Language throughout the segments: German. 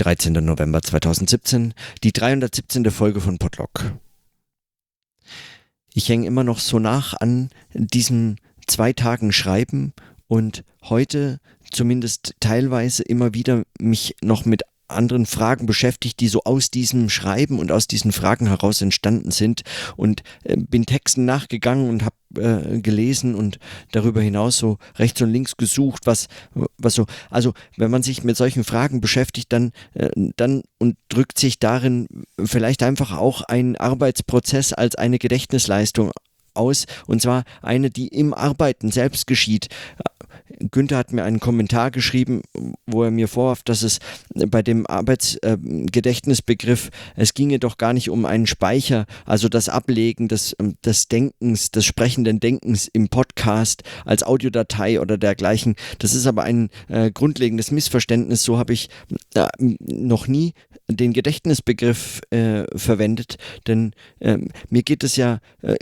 13. November 2017, die 317. Folge von Podlock. Ich hänge immer noch so nach an diesen zwei Tagen Schreiben und heute zumindest teilweise immer wieder mich noch mit anderen Fragen beschäftigt, die so aus diesem Schreiben und aus diesen Fragen heraus entstanden sind und äh, bin Texten nachgegangen und habe äh, gelesen und darüber hinaus so rechts und links gesucht, was, was so, also wenn man sich mit solchen Fragen beschäftigt, dann, äh, dann und drückt sich darin vielleicht einfach auch ein Arbeitsprozess als eine Gedächtnisleistung aus, und zwar eine, die im Arbeiten selbst geschieht. Günther hat mir einen Kommentar geschrieben, wo er mir vorwarf, dass es bei dem Arbeitsgedächtnisbegriff, äh, es ginge doch gar nicht um einen Speicher, also das Ablegen des, ähm, des Denkens, des sprechenden Denkens im Podcast als Audiodatei oder dergleichen. Das ist aber ein äh, grundlegendes Missverständnis. So habe ich äh, noch nie den Gedächtnisbegriff äh, verwendet, denn ähm, mir geht es ja äh,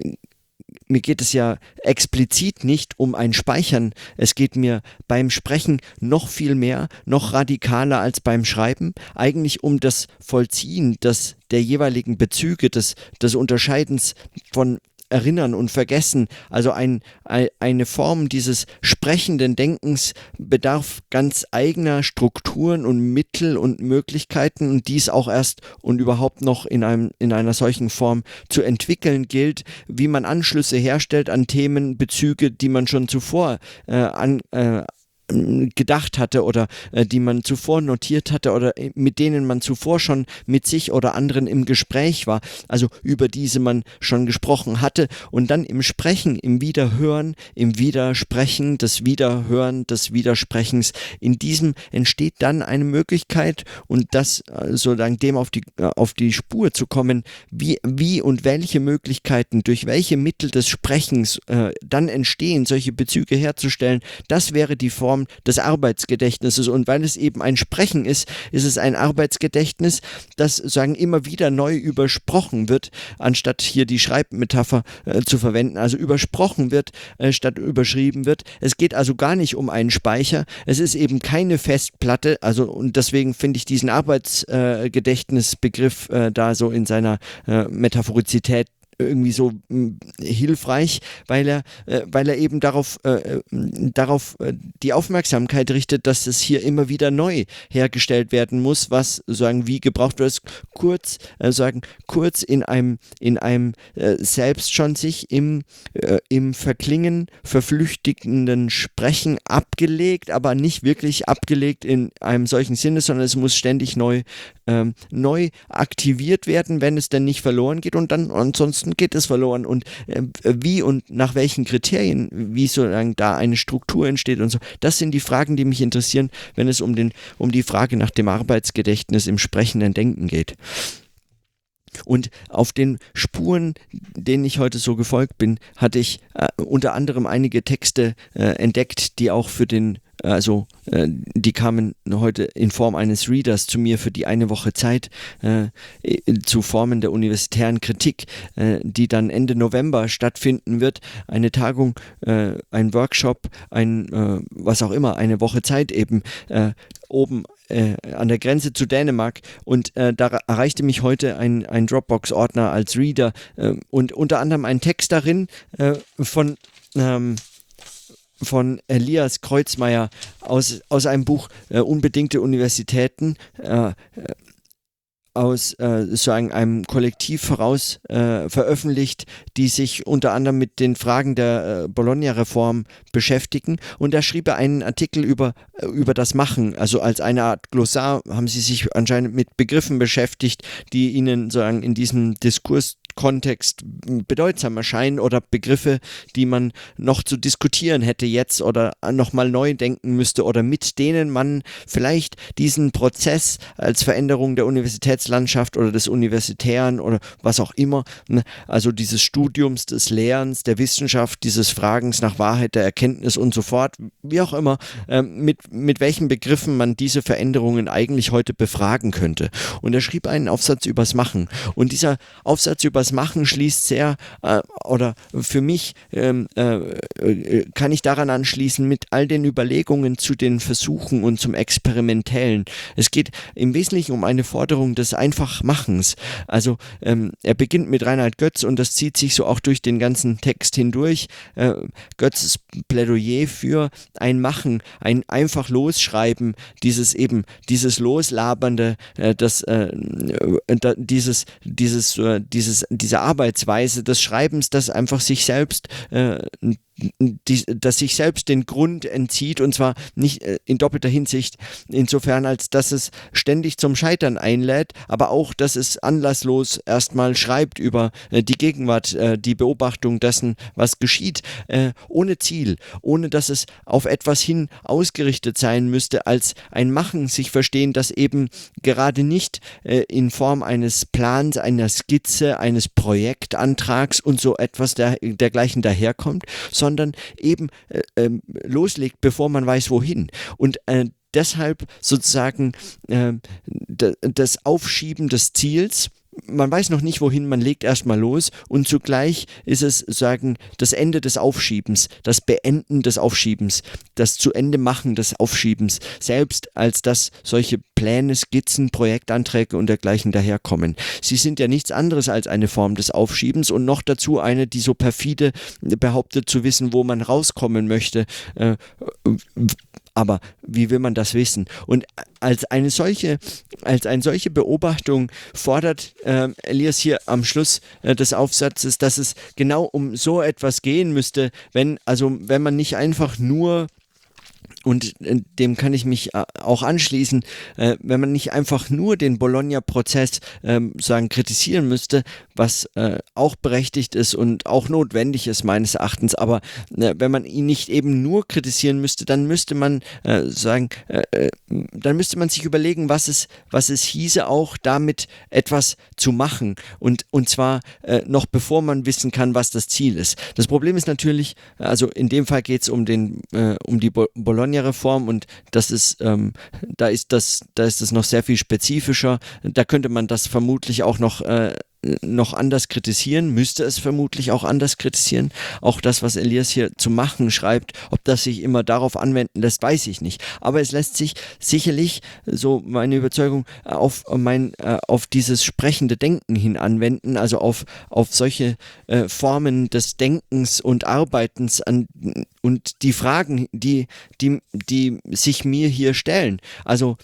mir geht es ja explizit nicht um ein Speichern. Es geht mir beim Sprechen noch viel mehr, noch radikaler als beim Schreiben, eigentlich um das Vollziehen des, der jeweiligen Bezüge, des, des Unterscheidens von Erinnern und Vergessen. Also ein, eine Form dieses sprechenden Denkens bedarf ganz eigener Strukturen und Mittel und Möglichkeiten und dies auch erst und überhaupt noch in, einem, in einer solchen Form zu entwickeln gilt, wie man Anschlüsse herstellt an Themenbezüge, die man schon zuvor äh, an, äh, gedacht hatte oder äh, die man zuvor notiert hatte oder äh, mit denen man zuvor schon mit sich oder anderen im Gespräch war, also über diese man schon gesprochen hatte und dann im Sprechen, im Wiederhören, im Widersprechen, des Wiederhören, des Widersprechens, in diesem entsteht dann eine Möglichkeit und das äh, sozusagen dem auf die, äh, auf die Spur zu kommen, wie, wie und welche Möglichkeiten, durch welche Mittel des Sprechens äh, dann entstehen, solche Bezüge herzustellen, das wäre die Form, Form des Arbeitsgedächtnisses. Und weil es eben ein Sprechen ist, ist es ein Arbeitsgedächtnis, das sagen immer wieder neu übersprochen wird, anstatt hier die Schreibmetapher äh, zu verwenden. Also übersprochen wird, äh, statt überschrieben wird. Es geht also gar nicht um einen Speicher. Es ist eben keine Festplatte. Also und deswegen finde ich diesen Arbeitsgedächtnisbegriff äh, da so in seiner äh, Metaphorizität irgendwie so mh, hilfreich, weil er, äh, weil er eben darauf, äh, äh darauf äh, die Aufmerksamkeit richtet, dass es hier immer wieder neu hergestellt werden muss, was sagen wie gebraucht wird, kurz äh, sagen kurz in einem in einem äh, selbst schon sich im im Verklingen verflüchtigenden Sprechen abgelegt, aber nicht wirklich abgelegt in einem solchen Sinne, sondern es muss ständig neu ähm, neu aktiviert werden, wenn es denn nicht verloren geht und dann ansonsten geht es verloren und äh, wie und nach welchen Kriterien, wie sozusagen da eine Struktur entsteht und so. Das sind die Fragen, die mich interessieren, wenn es um, den, um die Frage nach dem Arbeitsgedächtnis im sprechenden Denken geht. Und auf den Spuren, denen ich heute so gefolgt bin, hatte ich äh, unter anderem einige Texte äh, entdeckt, die auch für den also äh, die kamen heute in Form eines Readers zu mir für die eine Woche Zeit äh, zu Formen der universitären Kritik, äh, die dann Ende November stattfinden wird. Eine Tagung, äh, ein Workshop, ein äh, was auch immer, eine Woche Zeit eben äh, oben an der Grenze zu Dänemark und da erreichte mich heute ein, ein Dropbox-Ordner als Reader und unter anderem ein Text darin von ähm, von Elias Kreuzmeier aus, aus einem Buch äh, Unbedingte Universitäten. Äh, äh aus äh, sozusagen einem Kollektiv heraus äh, veröffentlicht, die sich unter anderem mit den Fragen der äh, Bologna-Reform beschäftigen. Und da schrieb er einen Artikel über, äh, über das Machen. Also als eine Art Glossar haben sie sich anscheinend mit Begriffen beschäftigt, die ihnen sozusagen in diesem Diskurs Kontext bedeutsam erscheinen oder Begriffe, die man noch zu diskutieren hätte jetzt oder nochmal neu denken müsste oder mit denen man vielleicht diesen Prozess als Veränderung der Universitäts Arbeitslandschaft oder des Universitären oder was auch immer, ne? also dieses Studiums, des Lehrens, der Wissenschaft, dieses Fragens nach Wahrheit, der Erkenntnis und so fort, wie auch immer, äh, mit, mit welchen Begriffen man diese Veränderungen eigentlich heute befragen könnte. Und er schrieb einen Aufsatz übers Machen. Und dieser Aufsatz übers Machen schließt sehr, äh, oder für mich ähm, äh, äh, kann ich daran anschließen mit all den Überlegungen zu den Versuchen und zum Experimentellen. Es geht im Wesentlichen um eine Forderung des Einfachmachens. Also ähm, er beginnt mit Reinhard Götz und das zieht sich so auch durch den ganzen Text hindurch. Äh, Götzes Plädoyer für ein Machen, ein einfach Losschreiben, dieses eben, dieses Loslabernde, äh, das, äh, äh dieses, dieses, äh, dieses, diese Arbeitsweise des Schreibens, das einfach sich selbst äh, die, das sich selbst den Grund entzieht und zwar nicht äh, in doppelter Hinsicht, insofern als dass es ständig zum Scheitern einlädt, aber auch, dass es anlasslos erstmal schreibt über äh, die Gegenwart, äh, die Beobachtung dessen, was geschieht, ohne Ziel, ohne dass es auf etwas hin ausgerichtet sein müsste, als ein Machen sich verstehen, das eben gerade nicht in Form eines Plans, einer Skizze, eines Projektantrags und so etwas der, dergleichen daherkommt, sondern sondern eben äh, äh, loslegt, bevor man weiß, wohin. Und äh, deshalb sozusagen äh, das Aufschieben des Ziels man weiß noch nicht, wohin, man legt erstmal los und zugleich ist es sagen das Ende des Aufschiebens, das Beenden des Aufschiebens, das zu Ende machen des Aufschiebens, selbst als dass solche Pläne, Skizzen, Projektanträge und dergleichen daherkommen. Sie sind ja nichts anderes als eine Form des Aufschiebens und noch dazu eine, die so perfide behauptet zu wissen, wo man rauskommen möchte. Äh, aber wie will man das wissen? Und als eine solche, als eine solche Beobachtung fordert äh, Elias hier am Schluss äh, des Aufsatzes, dass es genau um so etwas gehen müsste, wenn, also wenn man nicht einfach nur und äh, dem kann ich mich äh, auch anschließen, äh, wenn man nicht einfach nur den Bologna-Prozess ähm, sagen kritisieren müsste, was auch berechtigt ist und auch notwendig ist meines Erachtens, aber wenn man ihn nicht eben nur kritisieren müsste, dann müsste man sagen, dann müsste man sich überlegen, was es, was es hieße, auch damit etwas zu machen. Und, und zwar noch bevor man wissen kann, was das Ziel ist. Das Problem ist natürlich, also in dem Fall geht es um, um die Bologna Reform und das ist, ähm, da ist das, da ist es noch sehr viel spezifischer. Da könnte man das vermutlich auch noch äh, noch anders kritisieren, müsste es vermutlich auch anders kritisieren. Auch das, was Elias hier zu machen schreibt, ob das sich immer darauf anwenden lässt, weiß ich nicht. Aber es lässt sich sicherlich, so meine Überzeugung, auf, mein, äh, auf dieses sprechende Denken hin anwenden, also auf, auf solche äh, Formen des Denkens und Arbeitens an, und die Fragen, die, die, die sich mir hier stellen. Also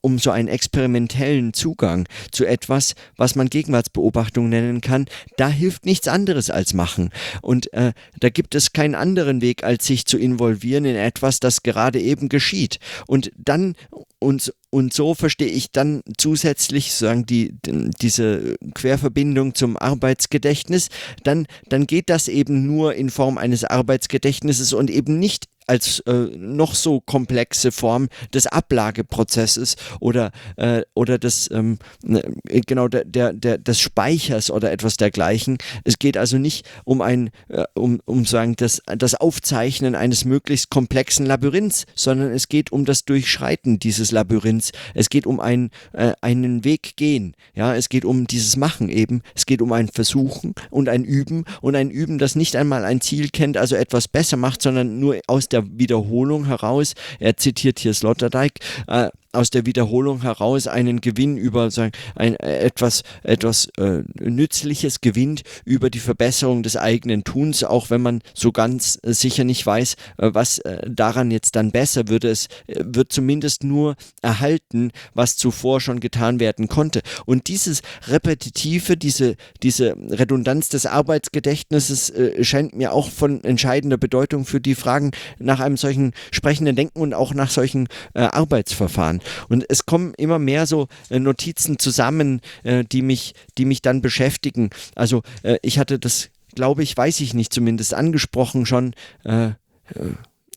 um so einen experimentellen Zugang zu etwas, was man Gegenwartsbeobachtung nennen kann, da hilft nichts anderes als machen. Und äh, da gibt es keinen anderen Weg, als sich zu involvieren in etwas, das gerade eben geschieht. Und dann und, und so verstehe ich dann zusätzlich sagen die, diese Querverbindung zum Arbeitsgedächtnis, dann, dann geht das eben nur in Form eines Arbeitsgedächtnisses und eben nicht als äh, noch so komplexe Form des Ablageprozesses oder, äh, oder des, ähm, ne, genau, der, der, der, des Speichers oder etwas dergleichen. Es geht also nicht um ein, äh, um, um sagen, das, das Aufzeichnen eines möglichst komplexen Labyrinths, sondern es geht um das Durchschreiten dieses Labyrinths. Es geht um ein, äh, einen Weg gehen. Ja, es geht um dieses Machen eben. Es geht um ein Versuchen und ein Üben und ein Üben, das nicht einmal ein Ziel kennt, also etwas besser macht, sondern nur aus der Wiederholung heraus, er zitiert hier Sloterdijk, äh, aus der Wiederholung heraus einen Gewinn über sagen, ein, äh, etwas, etwas äh, Nützliches gewinnt über die Verbesserung des eigenen Tuns, auch wenn man so ganz äh, sicher nicht weiß, äh, was äh, daran jetzt dann besser würde. Es äh, wird zumindest nur erhalten, was zuvor schon getan werden konnte. Und dieses Repetitive, diese, diese Redundanz des Arbeitsgedächtnisses scheint mir auch von entscheidender Bedeutung für die Fragen nach einem solchen sprechenden Denken und auch nach solchen Arbeitsverfahren. Und es kommen immer mehr so äh, Notizen zusammen, äh, die, mich, die mich dann beschäftigen. Also äh, ich hatte das, glaube ich, weiß ich nicht zumindest, angesprochen schon.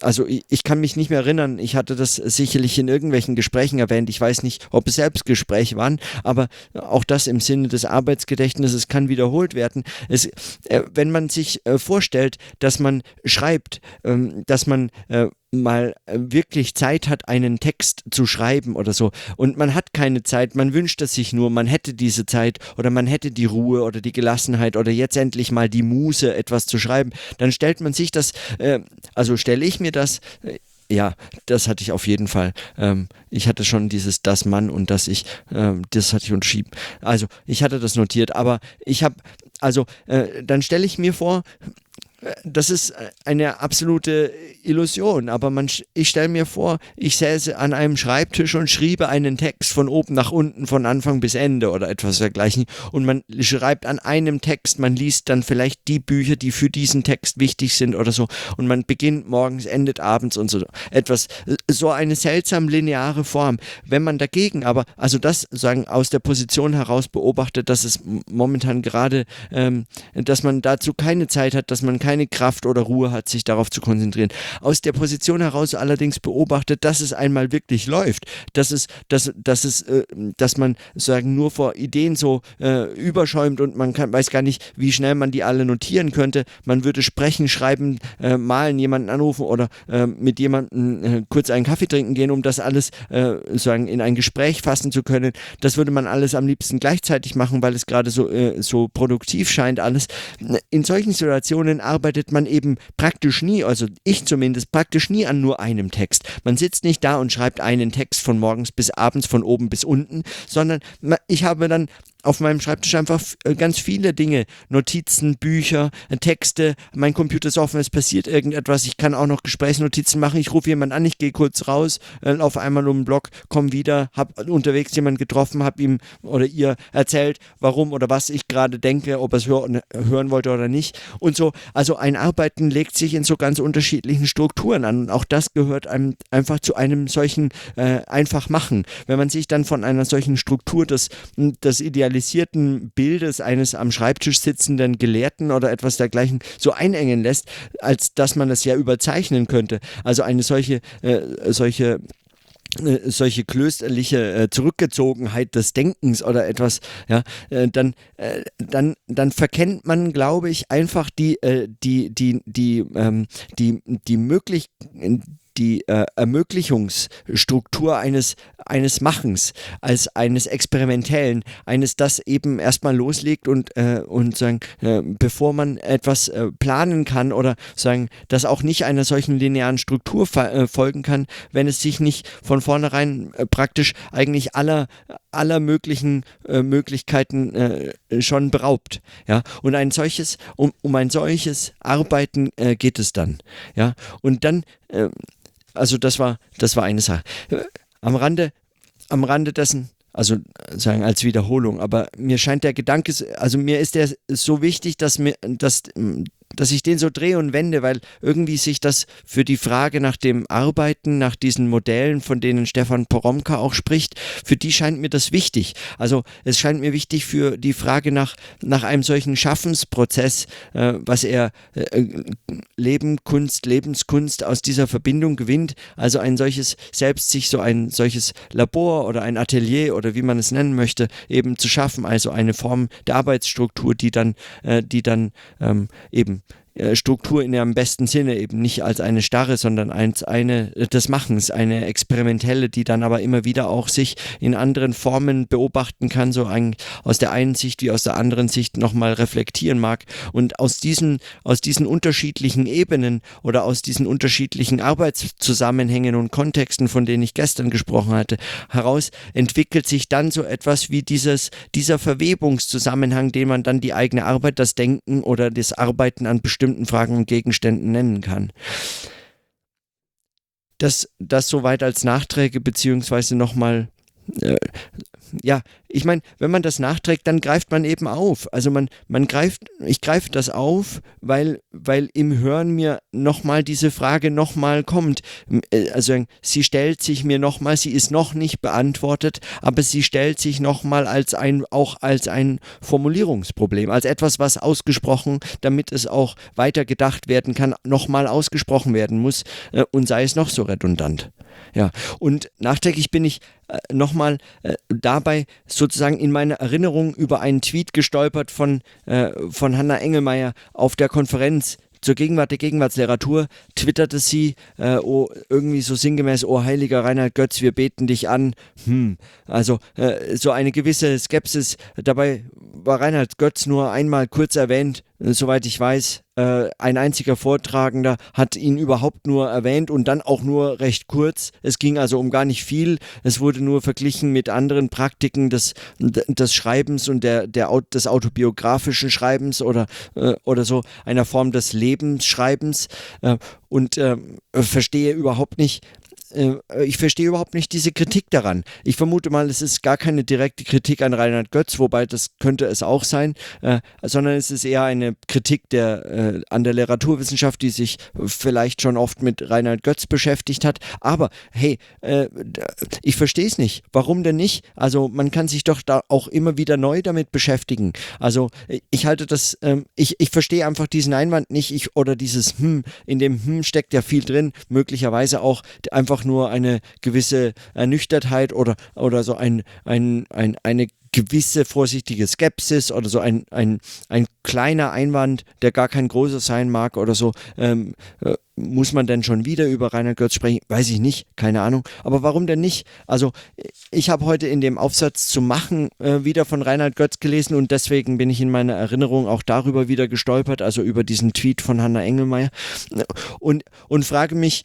Also ich, kann mich nicht mehr erinnern, ich hatte das sicherlich in irgendwelchen Gesprächen erwähnt, ich weiß nicht, ob es Selbstgespräche waren, aber auch das im Sinne des Arbeitsgedächtnisses kann wiederholt werden. Es, wenn man sich vorstellt, dass man schreibt, ähm, dass man mal äh, wirklich Zeit hat, einen Text zu schreiben oder so. Und man hat keine Zeit, man wünscht es sich nur, man hätte diese Zeit oder man hätte die Ruhe oder die Gelassenheit oder jetzt endlich mal die Muße, etwas zu schreiben. Dann stellt man sich das, äh, also stelle ich mir das, äh, ja, das hatte ich auf jeden Fall. Ähm, ich hatte schon dieses das Mann und das ich, ähm, das hatte ich unterschrieben. Also ich hatte das notiert, aber ich habe, also äh, dann stelle ich mir vor, das ist eine absolute Illusion, aber man, ich stelle mir vor, ich säße an einem Schreibtisch und schriebe einen Text von oben nach unten, von Anfang bis Ende oder etwas dergleichen und man schreibt an einem Text, man liest dann vielleicht die Bücher, die für diesen Text wichtig sind oder so und man beginnt morgens, endet abends und so etwas, so eine seltsam lineare Form. Wenn man dagegen aber, also das sagen aus der Position heraus beobachtet, dass es momentan gerade, ähm, dass man dazu keine Zeit hat, dass man keine Kraft oder Ruhe hat, sich darauf zu konzentrieren. Aus der Position heraus allerdings beobachtet, dass es einmal wirklich läuft, dass es, dass, dass es, äh, dass man sagen nur vor Ideen so äh, überschäumt und man kann, weiß gar nicht, wie schnell man die alle notieren könnte. Man würde sprechen, schreiben, äh, malen, jemanden anrufen oder äh, mit jemandem äh, kurz einen Kaffee trinken gehen, um das alles äh, sagen in ein Gespräch fassen zu können. Das würde man alles am liebsten gleichzeitig machen, weil es gerade so, so produktiv scheint alles. In solchen Situationen arbeitet man eben praktisch nie, also ich zumindest praktisch nie an nur einem Text. Man sitzt nicht da und schreibt einen Text von morgens bis abends, von oben bis unten, sondern ich habe dann auf meinem Schreibtisch einfach äh, ganz viele Dinge. Notizen, Bücher, äh, Texte, mein Computer ist offen, es passiert irgendetwas. Ich kann auch noch Gesprächsnotizen machen. Ich rufe jemanden an, ich gehe kurz raus, äh, laufe einmal um den Block, komme wieder, habe unterwegs jemanden getroffen, habe ihm oder ihr erzählt, warum oder was ich gerade denke, ob er es hör hören wollte oder nicht. Und so, also ein Arbeiten legt sich in so ganz unterschiedlichen Strukturen an. Und auch das gehört einem einfach zu einem solchen äh, einfach machen. Wenn man sich dann von einer solchen Struktur des, des Idealismus idealisierten Bildes eines am Schreibtisch sitzenden Gelehrten oder etwas dergleichen so einengen lässt, als dass man das ja überzeichnen könnte. Also eine solche, äh, solche äh, solche klösterliche äh, Zurückgezogenheit des Denkens oder etwas, ja, äh, dann, dann, dann verkennt man, glaube ich, einfach die, die, die, die, ähm, die, die Möglichkeit, die äh, Ermöglichungsstruktur eines, eines Machens, als eines Experimentellen, eines, das eben erstmal loslegt und, äh, und sagen, äh, bevor man etwas äh, planen kann oder sagen, das auch nicht einer solchen linearen Struktur äh, folgen kann, wenn es sich nicht von vornherein äh, praktisch eigentlich aller, aller möglichen Möglichkeiten schon beraubt. Ja? Und ein solches, um, um ein solches Arbeiten geht es dann. Ja? Und dann also das war, das war eine Sache. Am Rande, am Rande dessen, also sagen als Wiederholung, aber mir scheint der Gedanke, also mir ist der so wichtig, dass mir, dass dass ich den so drehe und wende, weil irgendwie sich das für die Frage nach dem Arbeiten, nach diesen Modellen, von denen Stefan Poromka auch spricht, für die scheint mir das wichtig. Also es scheint mir wichtig für die Frage nach, nach einem solchen Schaffensprozess, äh, was er äh, Leben, Kunst, Lebenskunst aus dieser Verbindung gewinnt. Also ein solches, selbst sich so ein solches Labor oder ein Atelier oder wie man es nennen möchte, eben zu schaffen. Also eine Form der Arbeitsstruktur, die dann, äh, die dann ähm, eben äh, Struktur in ihrem besten Sinne, eben nicht als eine starre, sondern als eine äh, des Machens, eine experimentelle, die dann aber immer wieder auch sich in anderen Formen beobachten kann, so ein, aus der einen Sicht wie aus der anderen Sicht nochmal reflektieren mag. Und aus diesen, aus diesen unterschiedlichen Ebenen oder aus diesen unterschiedlichen Arbeitszusammenhängen und Kontexten, von denen ich gestern gesprochen hatte, heraus entwickelt sich dann so etwas wie dieses, dieser Verwebungszusammenhang, den man dann die eigene Arbeit, das Denken oder das Arbeiten an bestimmten bestimmten Fragen und Gegenständen nennen kann. Das, das soweit als Nachträge, beziehungsweise nochmal, äh, ja, ich meine, wenn man das nachträgt, dann greift man eben auf. Also man, man greift, ich greife das auf, weil, weil im Hören mir nochmal diese Frage nochmal kommt. Äh, also sie stellt sich mir nochmal, sie ist noch nicht beantwortet, aber sie stellt sich nochmal als ein, auch als ein Formulierungsproblem, als etwas, was ausgesprochen, damit es auch weiter gedacht werden kann, nochmal ausgesprochen werden muss äh, und sei es noch so redundant. Ja, und nachträglich bin ich äh, nochmal äh, dabei sozusagen in meiner Erinnerung über einen Tweet gestolpert von, äh, von Hanna Engelmeier auf der Konferenz zur Gegenwart der Gegenwartsliteratur twitterte sie äh, oh, irgendwie so sinngemäß, oh heiliger Reinhard Götz, wir beten dich an. Hm. Also äh, so eine gewisse Skepsis. Dabei war Reinhard Götz nur einmal kurz erwähnt, äh, soweit ich weiß. Äh, ein einziger Vortragender hat ihn überhaupt nur erwähnt und dann auch nur recht kurz. Es ging also um gar nicht viel. Es wurde nur verglichen mit anderen Praktiken des, des Schreibens und der, der, des autobiografischen Schreibens oder, äh, oder so einer Form des Lebensschreibens äh, und äh, verstehe überhaupt nicht, äh, ich verstehe überhaupt nicht diese Kritik daran. Ich vermute mal, es ist gar keine direkte Kritik an Reinhard Götz, wobei das könnte es auch sein, äh, sondern es ist eher eine Kritik der, äh, an der Literaturwissenschaft, die sich vielleicht schon oft mit Reinhard Götz beschäftigt hat. Aber hey, äh, ich verstehe es nicht. Warum denn nicht? Also man kann sich doch da auch immer wieder neu damit beschäftigen. Also ich halte das, ähm, ich, ich verstehe einfach diesen Einwand nicht, ich, oder dieses Hm, in dem Hm steckt ja viel drin, möglicherweise auch einfach nur eine gewisse Ernüchtertheit oder, oder so ein, ein, ein, eine gewisse vorsichtige Skepsis oder so ein, ein, ein kleiner Einwand, der gar kein großer sein mag oder so, ähm, äh, muss man denn schon wieder über Reinhard Götz sprechen? Weiß ich nicht, keine Ahnung. Aber warum denn nicht? Also ich habe heute in dem Aufsatz zu machen äh, wieder von Reinhard Götz gelesen und deswegen bin ich in meiner Erinnerung auch darüber wieder gestolpert, also über diesen Tweet von Hanna Engelmeier und, und frage mich,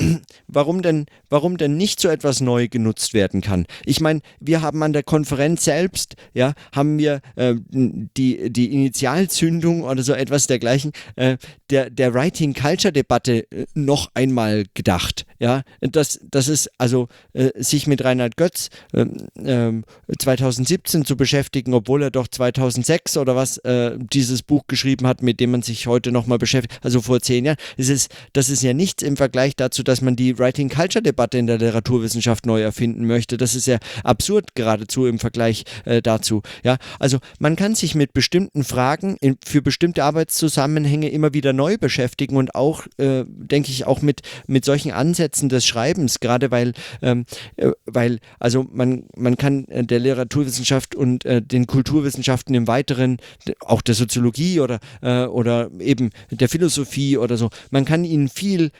warum denn, warum denn nicht so etwas neu genutzt werden kann. Ich meine, wir haben an der Konferenz selbst, ja, haben wir äh, die, die Initialzündung oder so etwas dergleichen äh, der, der Writing Culture Debatte äh, noch einmal gedacht. Ja, das, das ist also äh, sich mit Reinhard Götz 2017 ähm, ähm, zu beschäftigen, obwohl er doch 2006 oder was äh, dieses Buch geschrieben hat, mit dem man sich heute nochmal beschäftigt, also vor zehn Jahren. Das ist, das ist ja nichts im Vergleich dazu, dass man die Writing Culture Debatte in der Literaturwissenschaft neu erfinden möchte. Das ist ja absurd geradezu im Vergleich äh, dazu. Ja, also man kann sich mit bestimmten Fragen in, für bestimmte Arbeitszusammenhänge immer wieder neu beschäftigen und auch, äh, denke ich, auch mit, mit solchen Ansätzen des Schreibens, gerade weil, ähm, äh, weil also man, man kann äh, der Literaturwissenschaft und äh, den Kulturwissenschaften im Weiteren, auch der Soziologie oder, äh, oder eben der Philosophie oder so, man kann ihnen viel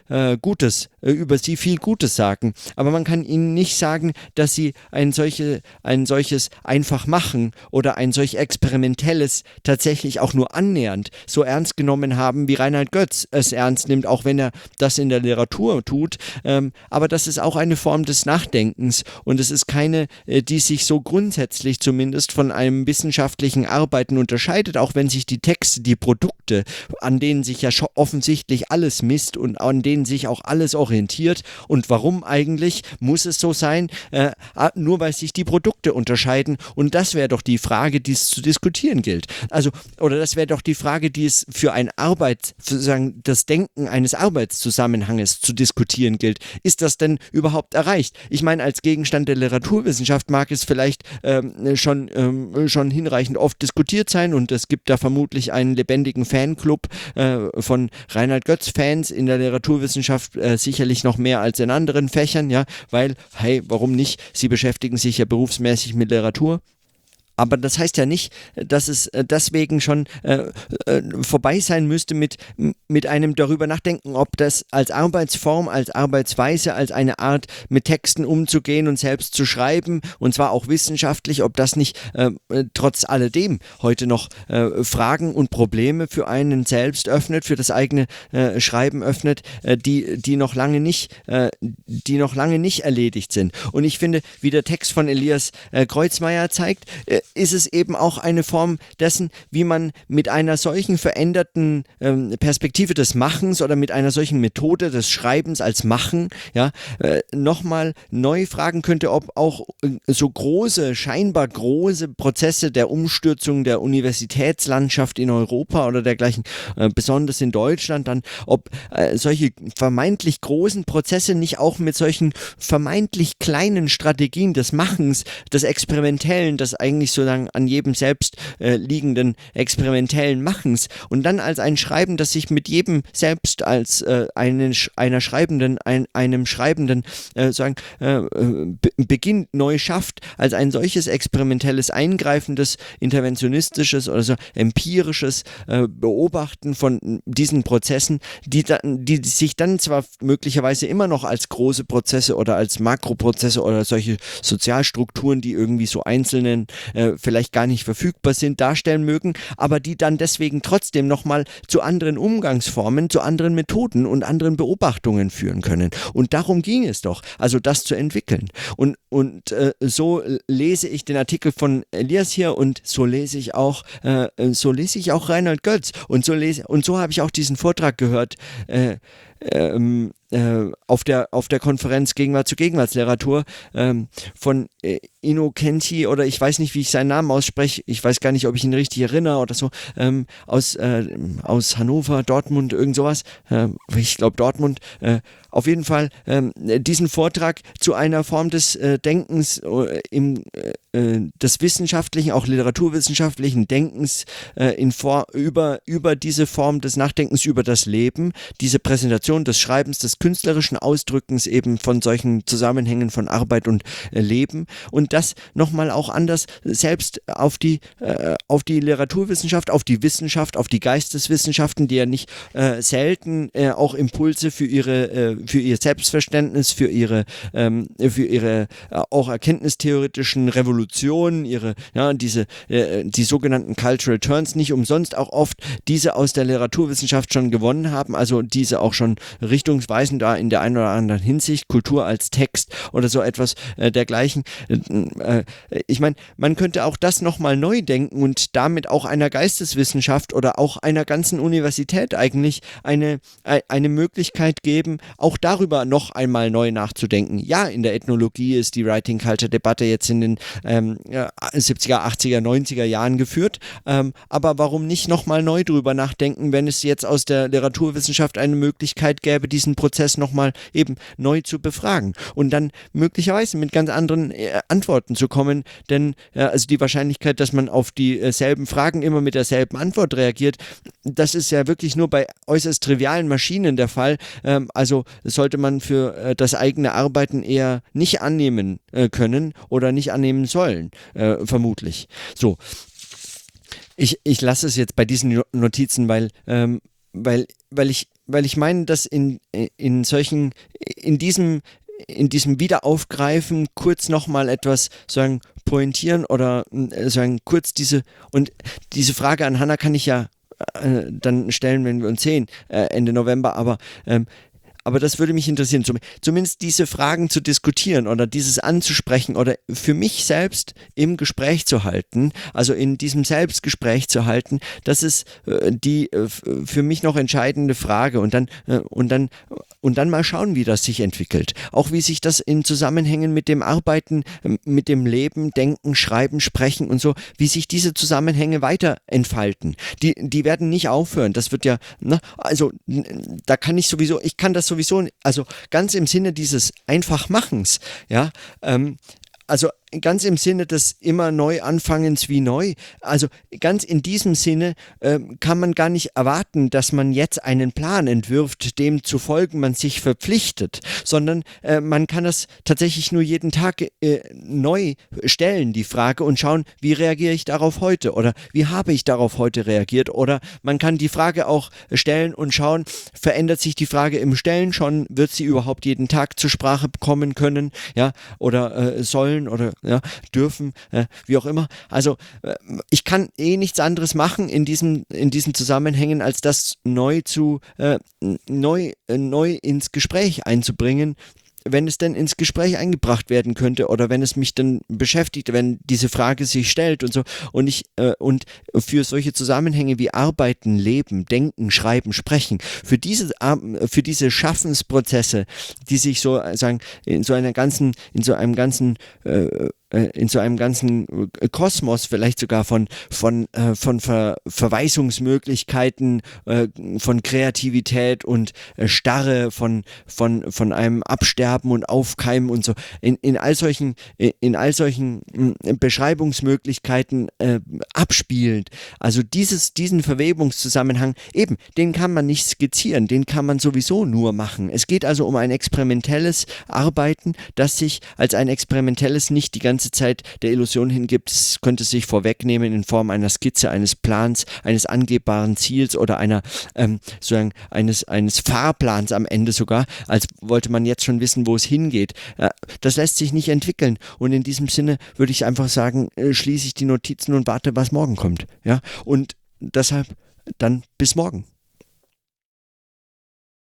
Gutes äh, über sie viel Gutes sagen. Aber man kann ihnen nicht sagen, dass sie ein, solche, ein solches einfach machen oder ein solch experimentelles tatsächlich auch nur annähernd so ernst genommen haben, wie Reinhard Götz es ernst nimmt, auch wenn er das in der Literatur tut. Ähm, aber das ist auch eine Form des Nachdenkens und es ist keine, äh, die sich so grundsätzlich zumindest von einem wissenschaftlichen Arbeiten unterscheidet, auch wenn sich die Texte, die Produkte, an denen sich ja offensichtlich alles misst und an denen sich auch alles orientiert. Und warum eigentlich muss es so sein? Äh, nur weil sich die Produkte unterscheiden. Und das wäre doch die Frage, die es zu diskutieren gilt. Also, oder das wäre doch die Frage, die es für ein Arbeits, sozusagen das Denken eines Arbeitszusammenhanges zu diskutieren gilt. Ist das denn überhaupt erreicht? Ich meine, als Gegenstand der Literaturwissenschaft mag es vielleicht ähm, schon, ähm, schon hinreichend oft diskutiert sein und es gibt da vermutlich einen lebendigen Fanclub äh, von Reinhard Götz-Fans in der Literaturwissenschaft äh, sicher sicherlich noch mehr als in anderen Fächern, ja, weil, hey, warum nicht? Sie beschäftigen sich ja berufsmäßig mit Literatur. Aber das heißt ja nicht, dass es äh, deswegen schon äh, äh, vorbei sein müsste mit, mit einem darüber nachdenken, ob das als Arbeitsform, als Arbeitsweise, als eine Art mit Texten umzugehen und selbst zu schreiben, und zwar auch wissenschaftlich, ob das nicht äh, äh trotz alledem heute noch äh, Fragen und Probleme für einen selbst öffnet, für das eigene Schreiben öffnet, die, die noch lange nicht, die noch lange nicht erledigt sind. Und ich finde, wie der Text von Elias Kreuzmeier zeigt, ist es eben auch eine Form dessen, wie man mit einer solchen veränderten ähm, Perspektive des Machens oder mit einer solchen Methode des Schreibens als Machen, ja, äh, nochmal neu fragen könnte, ob auch äh, so große, scheinbar große Prozesse der Umstürzung der Universitätslandschaft in Europa oder dergleichen, äh, besonders in Deutschland, dann, ob äh, solche vermeintlich großen Prozesse nicht auch mit solchen vermeintlich kleinen Strategien des Machens, des Experimentellen, des eigentlich sozusagen an jedem selbst äh, liegenden experimentellen Machens. Und dann als ein Schreiben, das sich mit jedem selbst als äh, einen, einer Schreibenden, ein, einem Schreibenden äh, sagen, äh, äh beginnt, neu schafft, als ein solches experimentelles, eingreifendes, interventionistisches oder so empirisches äh, Beobachten von diesen Prozessen, die, dann, die sich dann zwar möglicherweise immer noch als große Prozesse oder als Makroprozesse oder solche Sozialstrukturen, die irgendwie so einzelnen äh, vielleicht gar nicht verfügbar sind, darstellen mögen, aber die dann deswegen trotzdem nochmal zu anderen Umgangsformen, zu anderen Methoden und anderen Beobachtungen führen können. Und darum ging es doch, also das zu entwickeln. Und, und äh, so lese ich den Artikel von Elias hier und so lese ich auch, äh, so lese ich auch Reinhard Götz und so lese und so habe ich auch diesen Vortrag gehört. Äh, ähm, äh, auf, der, auf der Konferenz Gegenwart zu Gegenwartsliteratur ähm, von äh, Innocenti oder ich weiß nicht, wie ich seinen Namen ausspreche, ich weiß gar nicht, ob ich ihn richtig erinnere oder so, ähm, aus, äh, aus Hannover, Dortmund, irgend sowas, äh, ich glaube Dortmund, äh, auf jeden Fall ähm, diesen Vortrag zu einer Form des äh, Denkens im, des wissenschaftlichen, auch literaturwissenschaftlichen Denkens in vor, über, über diese Form des Nachdenkens über das Leben, diese Präsentation des Schreibens, des künstlerischen Ausdrückens eben von solchen Zusammenhängen von Arbeit und Leben. Und das nochmal auch anders selbst auf die, äh, auf die Literaturwissenschaft, auf die Wissenschaft, auf die Geisteswissenschaften, die ja nicht äh, selten äh, auch Impulse für ihre, äh, für ihr Selbstverständnis, für ihre, ähm, für ihre äh, auch erkenntnistheoretischen Revolutionen, ihre, ja, diese, äh, die sogenannten Cultural Turns nicht umsonst auch oft diese aus der Literaturwissenschaft schon gewonnen haben, also diese auch schon richtungsweisend da in der einen oder anderen Hinsicht, Kultur als Text oder so etwas dergleichen äh, ich meine, man könnte auch das nochmal neu denken und damit auch einer Geisteswissenschaft oder auch einer ganzen Universität eigentlich eine, eine Möglichkeit geben, auch darüber noch einmal neu nachzudenken. Ja, in der Ethnologie ist die Writing Culture Debatte jetzt in den ähm, 70er, 80er, 90er Jahren geführt, ähm, aber warum nicht nochmal neu drüber nachdenken, wenn es jetzt aus der Literaturwissenschaft eine Möglichkeit gäbe, diesen Prozess nochmal eben neu zu befragen und dann möglicherweise mit ganz anderen äh, Antworten zu kommen, denn ja, also die Wahrscheinlichkeit, dass man auf dieselben Fragen immer mit derselben Antwort reagiert, das ist ja wirklich nur bei äußerst trivialen Maschinen der Fall. Ähm, also sollte man für äh, das eigene Arbeiten eher nicht annehmen äh, können oder nicht annehmen sollen, äh, vermutlich. So. Ich, ich lasse es jetzt bei diesen Notizen, weil, ähm, weil, weil ich weil ich meine, dass in, in solchen, in diesem, in diesem Wiederaufgreifen kurz nochmal etwas sagen, pointieren oder äh, sagen, kurz diese, und diese Frage an Hannah kann ich ja äh, dann stellen, wenn wir uns sehen, äh, Ende November, aber ähm, aber das würde mich interessieren, zumindest diese Fragen zu diskutieren oder dieses anzusprechen oder für mich selbst im Gespräch zu halten, also in diesem Selbstgespräch zu halten, das ist äh, die äh, für mich noch entscheidende Frage und dann äh, und dann und dann mal schauen, wie das sich entwickelt. Auch wie sich das in Zusammenhängen mit dem Arbeiten, ähm, mit dem Leben, Denken, Schreiben, Sprechen und so, wie sich diese Zusammenhänge weiter entfalten. Die, die werden nicht aufhören. Das wird ja, ne, also da kann ich sowieso, ich kann das sowieso, also ganz im Sinne dieses Einfachmachens, ja, ähm, also ganz im Sinne des immer neu anfangens wie neu. Also ganz in diesem Sinne äh, kann man gar nicht erwarten, dass man jetzt einen Plan entwirft, dem zu folgen man sich verpflichtet, sondern äh, man kann das tatsächlich nur jeden Tag äh, neu stellen, die Frage, und schauen, wie reagiere ich darauf heute oder wie habe ich darauf heute reagiert? Oder man kann die Frage auch stellen und schauen, verändert sich die Frage im Stellen schon, wird sie überhaupt jeden Tag zur Sprache kommen können, ja, oder äh, sollen oder ja, dürfen, äh, wie auch immer. Also äh, ich kann eh nichts anderes machen in diesem in diesen Zusammenhängen, als das neu zu äh, neu äh, neu ins Gespräch einzubringen wenn es denn ins Gespräch eingebracht werden könnte oder wenn es mich dann beschäftigt, wenn diese Frage sich stellt und so. Und ich äh, und für solche Zusammenhänge wie Arbeiten, Leben, Denken, Schreiben, Sprechen, für diese für diese Schaffensprozesse, die sich so sagen in so einer ganzen in so einem ganzen äh, äh, in so einem ganzen äh, Kosmos vielleicht sogar von, von, äh, von Ver Verweisungsmöglichkeiten, von Kreativität und Starre, von, von, von einem Absterben und Aufkeimen und so. In, in all solchen, in all solchen Beschreibungsmöglichkeiten äh, abspielt. Also dieses, diesen Verwebungszusammenhang, eben, den kann man nicht skizzieren, den kann man sowieso nur machen. Es geht also um ein experimentelles Arbeiten, das sich als ein experimentelles nicht die ganze ganze Zeit der Illusion hingibt, es könnte sich vorwegnehmen in Form einer Skizze, eines Plans, eines angebbaren Ziels oder einer ähm, sozusagen eines, eines Fahrplans am Ende sogar, als wollte man jetzt schon wissen, wo es hingeht. Äh, das lässt sich nicht entwickeln. Und in diesem Sinne würde ich einfach sagen, äh, schließe ich die Notizen und warte, was morgen kommt. Ja? Und deshalb dann bis morgen.